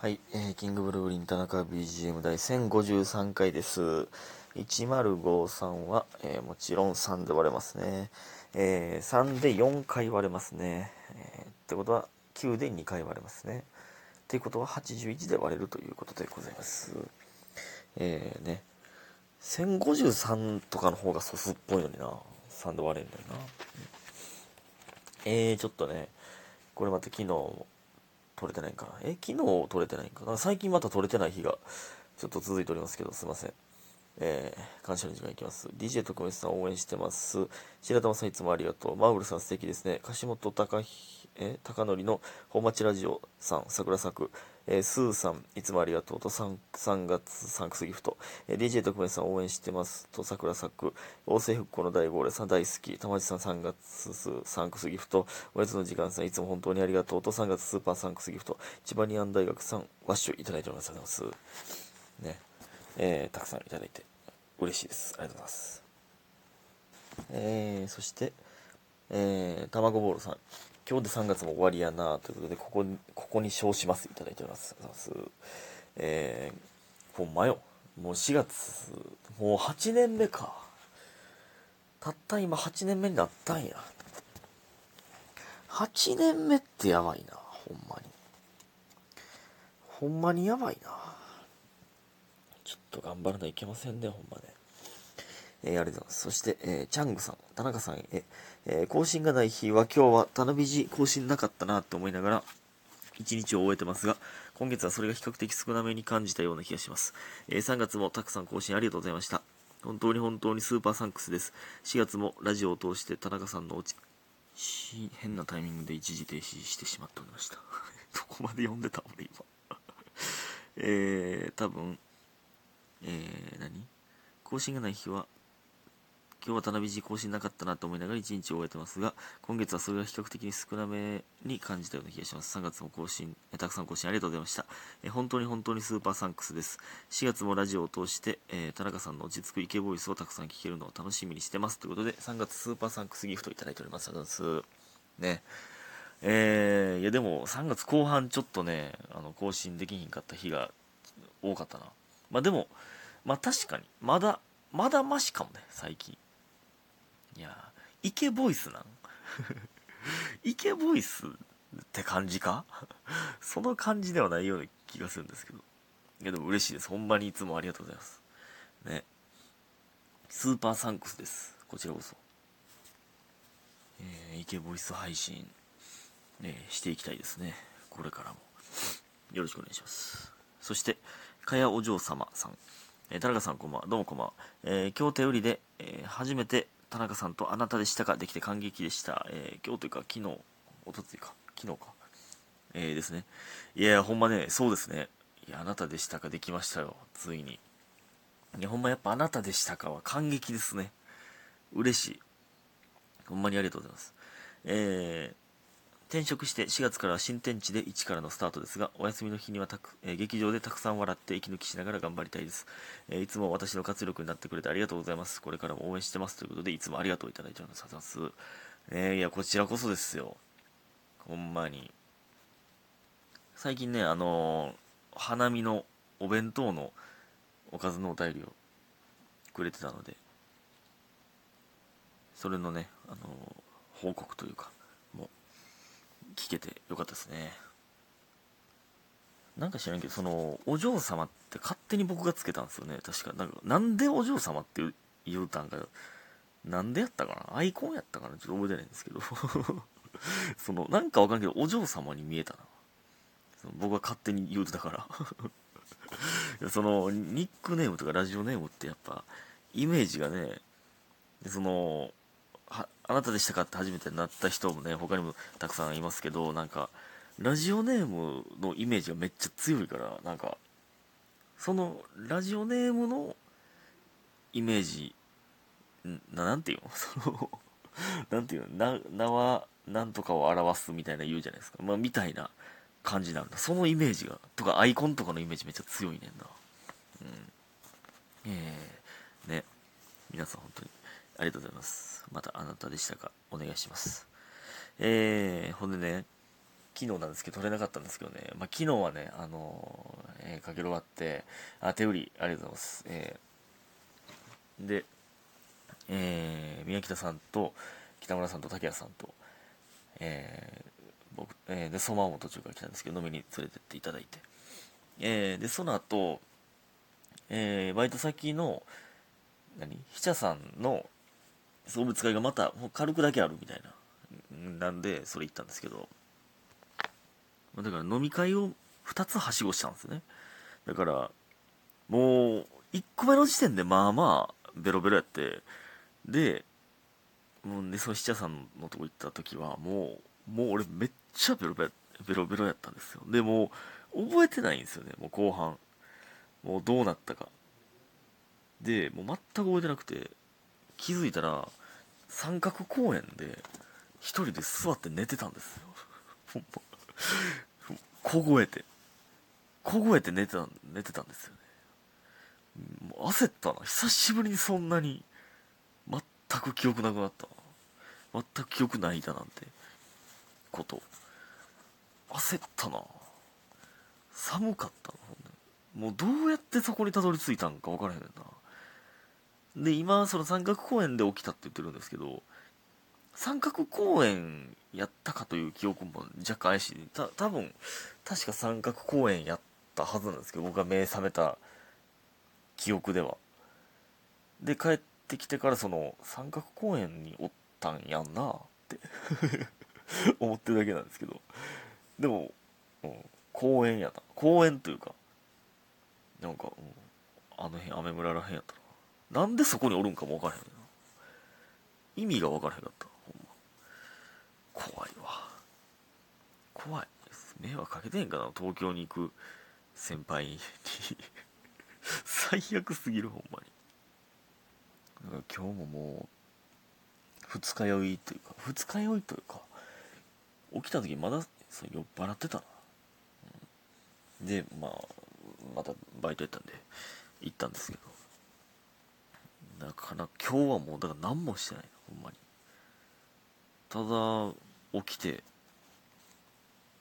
はい、えー、キングブルーリン田中 BGM 第1053回です。1053は、えーもちろん3で割れますね。えー3で4回割れますね。えーってことは9で2回割れますね。っていうことは81で割れるということでございます。えー、ね。1053とかの方がソスっぽいのにな。3で割れるんだよな。えー、ちょっとね、これまた昨日撮れてないかな？え、昨日撮れてないんかな？最近また撮れてない日がちょっと続いておりますけど、すいません。えー、感謝の時間いきます。DJ 特別さん応援してます。白玉さんいつもありがとう。マーブルさん素敵ですね。樫本隆、え、隆則の本町ラジオさん、桜作。えー、スーさん、いつもありがとうと、3, 3月サンクスギフト。えー、DJ 特別さん応援してますと、桜作。王政復興の大号令さん大好き。玉地さん3月サンクスギフト。おやつの時間さんいつも本当にありがとうと、3月スーパーサンクスギフト。千葉ニアン大学さん、ワッシュいただいております。ありがとうございます。ね。えー、たくさんいただいて嬉しいです。ありがとうございます。えー、そして、えー、卵ボールさん。今日で3月も終わりやなということで、ここに、ここに称します。いただいております。えー、ほんまよ。もう4月、もう8年目か。たった今8年目になったんや。8年目ってやばいな。ほんまに。ほんまにやばいな。ちょっと頑張らないいけませんね、ほんまね。えーありがとうございます。そして、えーチャングさん、田中さんへ、えー更新がない日は今日は田辺寺更新なかったなと思いながら、一日を終えてますが、今月はそれが比較的少なめに感じたような気がします。えー3月もたくさん更新ありがとうございました。本当に本当にスーパーサンクスです。4月もラジオを通して田中さんの落ち、変なタイミングで一時停止してしまっておりました。どこまで読んでた俺今。えー、多分、えー、何？更新がない日は、今日は田辺寺更新なかったなと思いながら一日を終えてますが、今月はそれが比較的に少なめに感じたような気がします。3月も更新、えたくさん更新ありがとうございました。え本当に本当にスーパーサンクスです。4月もラジオを通して、えー田中さんの落ち着くイケボイスをたくさん聞けるのを楽しみにしてます。ということで、3月スーパーサンクスギフトいただいております。ありがとうございます。ね。えー、いやでも3月後半ちょっとね、あの、更新できひんかった日が多かったな。まあでも、まあ確かに、まだ、まだマシかもね、最近。いや、イケボイスなん？イケボイスって感じか？その感じではないような気がするんですけど。いやでも嬉しいです。ほんまにいつもありがとうございます。ね。スーパーサンクスです。こちらこそ。えーイケボイス配信、えしていきたいですね。これからも。よろしくお願いします。そして、かやお嬢様さん。えー田中さんこんばんは。どうもこんばんは。えー今日手売りで、えー初めて田中さんとあなたでしたか？できて感激でした。えー今日というか昨日、おとついか、昨日か。えーですね。いや、ほんまね、そうですね。いや、あなたでしたか？できましたよ。ついに。いや、ほんまやっぱあなたでしたかは感激ですね。嬉しい。ほんまにありがとうございます。えー転職して4月からは新天地で1からのスタートですが、お休みの日にはたく、えー劇場でたくさん笑って息抜きしながら頑張りたいです、えーいつも私の活力になってくれてありがとうございます。これからも応援してますということで、いつもありがとういただいております。ありがとうござい。や、こちらこそですよ。ほんまに。最近ね、あのー花見のお弁当のおかずのお便りをくれてたので、それのね、あの報告というか、聞けてよかったですね。なんか知らんけど、その、お嬢様って勝手に僕がつけたんですよね。確か。なんか、なんでお嬢様って言うたんか、なんでやったかな？アイコンやったかな？ちょっと覚えてないんですけど。その、なんかわかんないけど、お嬢様に見えたな。僕が勝手に言うてたから。その、ニックネームとかラジオネームってやっぱ、イメージがね、その、あなたでしたかって初めてなった人もね、他にもたくさんいますけど、なんか、ラジオネームのイメージがめっちゃ強いから、なんか、その、ラジオネームのイメージ、ななんていうの？その、なんていうの、名はなんとかを表すみたいな言うじゃないですか。まあ、みたいな感じなんだ。そのイメージが、とかアイコンとかのイメージめっちゃ強いねんな。うん。えー、ね。皆さん本当にありがとうございます。またあなたでしたか？お願いします。えー、ほんでね、昨日なんですけど撮れなかったんですけどね、まあ、昨日はねあのー、えー、かけ終わってあ手売りありがとうございます、えー、で、えー、宮北さんと北村さんと竹谷さんと、えー、僕、えー、でそのままも途中から来たんですけど飲みに連れてっていただいて、えー、でその後、えー、バイト先の何？ひちゃさんの送物会がまた軽くだけあるみたいな。なんでそれ行ったんですけど。だから飲み会を2つはしごしたんですね。だからもう1個目の時点でまあまあベロベロやって。でもうねその七茶さんのとこ行った時はもうもう俺めっちゃベロベロベロベロやったんですよ。でもう覚えてないんですよね。もう後半。もうどうなったか。でもう全く覚えてなくて。気づいたら三角公園で一人で座って寝てたんですよ。ほんま。凍えて。凍えて寝てた寝てたんですよね。もう焦ったな。久しぶりにそんなに全く記憶なくなった。全く記憶ないだなんてこと。焦ったな。寒かったな。もうどうやってそこにたどり着いたんか分からへんねんな。で今その三角公園で起きたって言ってるんですけど三角公園やったかという記憶も若干怪しい。た多分確か三角公園やったはずなんですけど僕が目覚めた記憶では。で帰ってきてからその三角公園におったんやんなって 思ってるだけなんですけど。でも、うん、公園やな公園というかなんか、うん、あの辺雨村らへんやったな。なんでそこにおるんかも分からへん意味が分からへんかった。ほんま。怖いわ。怖い。迷惑かけてへんかな。東京に行く先輩に。最悪すぎるほんまに。今日ももう二日酔いというか二日酔いというか起きた時まだそ酔っ払ってたな、でまあまたバイトやったんで行ったんですけど。なかなか今日はもうだから何もしてないほんまに。ただ起きて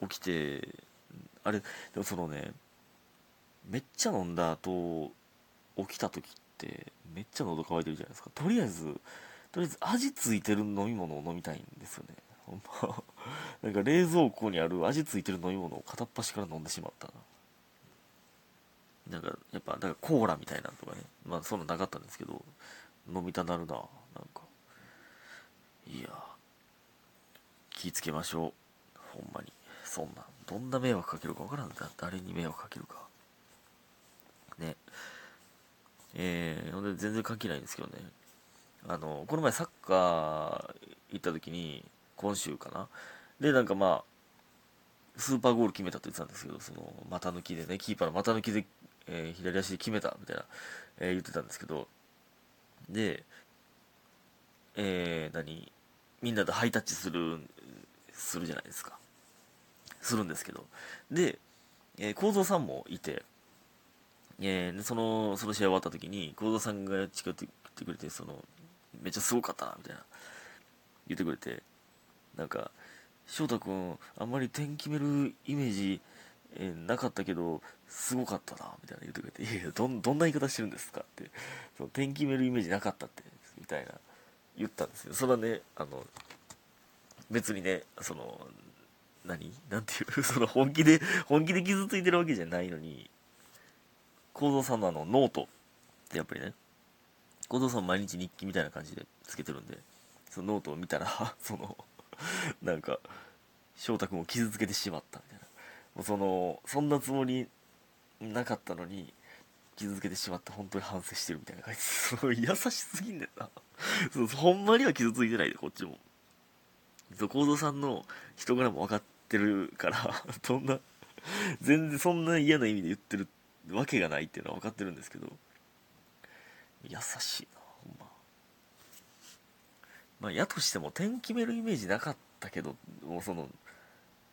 起きてあれでもそのねめっちゃ飲んだ後起きた時ってめっちゃ喉乾いてるじゃないですか。とりあえずとりあえず味付いてる飲み物を飲みたいんですよね。ほんま。なんか冷蔵庫にある味付いてる飲み物を片っ端から飲んでしまったな。なんかやっぱだからコーラみたいなのとかね。まあそんななかったんですけど飲みたなるななんか。いや気ぃつけましょう。ほんまに。そんなどんな迷惑かけるかわからん。だ誰に迷惑かけるか。ね。えー、ほんで全然関係ないんですけどね。あのこの前サッカー行った時に今週かな。でなんかまあスーパーゴール決めたと言ってたんですけどその股抜きでねキーパーの股抜きで、えー、左足で決めたみたいな、えー、言ってたんですけどでえー、何みんなでハイタッチするするじゃないですか。するんですけどで、えー、幸三さんもいて、えー、そのその試合終わった時に幸三さんが近寄ってきてくれてそのめっちゃすごかったなみたいな言ってくれてなんか翔太君あんまり点決めるイメージ、えー、なかったけどすごかったなみたいな言ってくれて「いやいやどどんな言い方してるんですか?」ってその点決めるイメージなかったってみたいな言ったんですよ。それはねあの別にねその何？なんていう？その本気で本気で傷ついてるわけじゃないのに幸三さんのあのノートってやっぱりね幸三さん毎日日記みたいな感じでつけてるんでそのノートを見たらそのなんか翔太君を傷つけてしまったみたいな。そのそんなつもりなかったのに傷つけてしまって本当に反省してるみたいな感じ。すごい優しすぎんねんな。そうほんまには傷ついてないでこっちも。そう幸三さんの人柄も分かってるから そんな全然そんな嫌な意味で言ってるわけがないっていうのは分かってるんですけど。優しいなほんま。まあやとしても点決めるイメージなかったけどもうその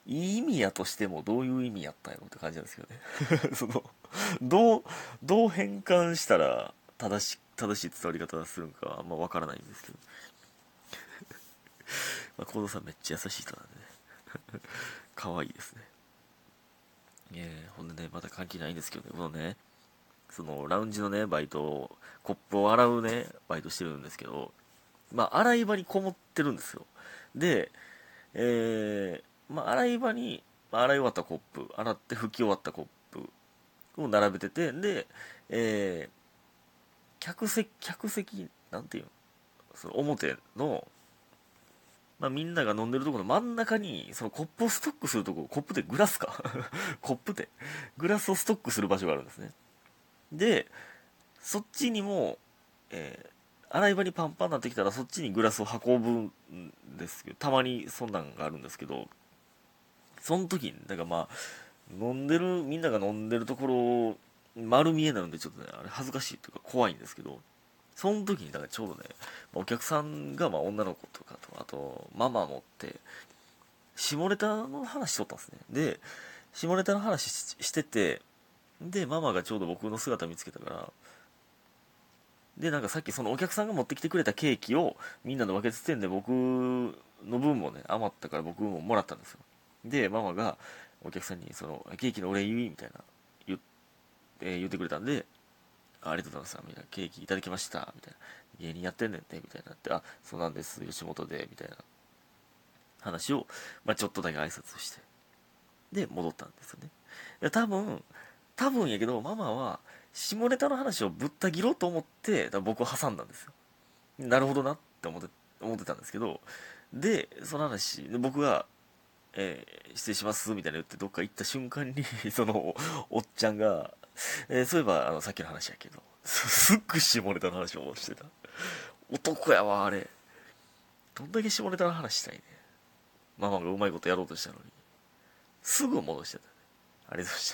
いい意味やとしてもどういう意味やったんやろって感じなんですけどね そのどうどう変換したら正し正しい伝わり方するんかあんま分からないんですけど まあ、幸三さんめっちゃ優しい人なんでね 可愛いですね。えー、ほんでね、また関係ないんですけどね、このね、その、ラウンジのね、バイト、コップを洗うね、バイトしてるんですけど、まあ、洗い場にこもってるんですよ。で、えー、まあ、洗い場に、まあ、洗い終わったコップ、洗って拭き終わったコップを並べてて、で、えー、客席、客席、なんていうの？その表の、まあ、みんなが飲んでるところの真ん中に、そのコップをストックするところ、コップでグラスか コップで、グラスをストックする場所があるんですね。で、そっちにも、えー、洗い場にパンパンになってきたら、そっちにグラスを運ぶんですけど、たまにそんなんがあるんですけど、その時に、だからまあ、飲んでる、みんなが飲んでるところ、丸見えなので、ちょっとね、あれ恥ずかしいというか怖いんですけど、その時に、だからちょうどね、お客さんがまあ女の子とかと、あと、ママ持って、下ネタの話しとったんですね。で、下ネタの話してて、で、ママがちょうど僕の姿見つけたから、で、なんかさっきそのお客さんが持ってきてくれたケーキをみんなで分けつつんで僕の分もね、余ったから僕ももらったんですよ。で、ママがお客さんにそのケーキのお礼言いみたいな言,、えー、言ってくれたんで、ありがとうございます。みたいな。ケーキいただきました。みたいな。芸人やってんねんね。みたいなって、あ、そうなんです。吉本で。みたいな話を、まあ、ちょっとだけ挨拶して。で、戻ったんですよね。多分、多分やけど、ママは、下ネタの話をぶった切ろうと思って、僕を挟んだんですよ。なるほどなって思って、思ってたんですけど、で、その話、僕が、えー、失礼します、みたいな言ってどっか行った瞬間に その、おっちゃんが、えー、そういえば、あの、さっきの話やけど、すっごい下ネタの話をしてた。男やわ、あれ。どんだけ下ネタの話したいね。ママがうまいことやろうとしたのに。すぐ戻してた、ね。ありがとうございました？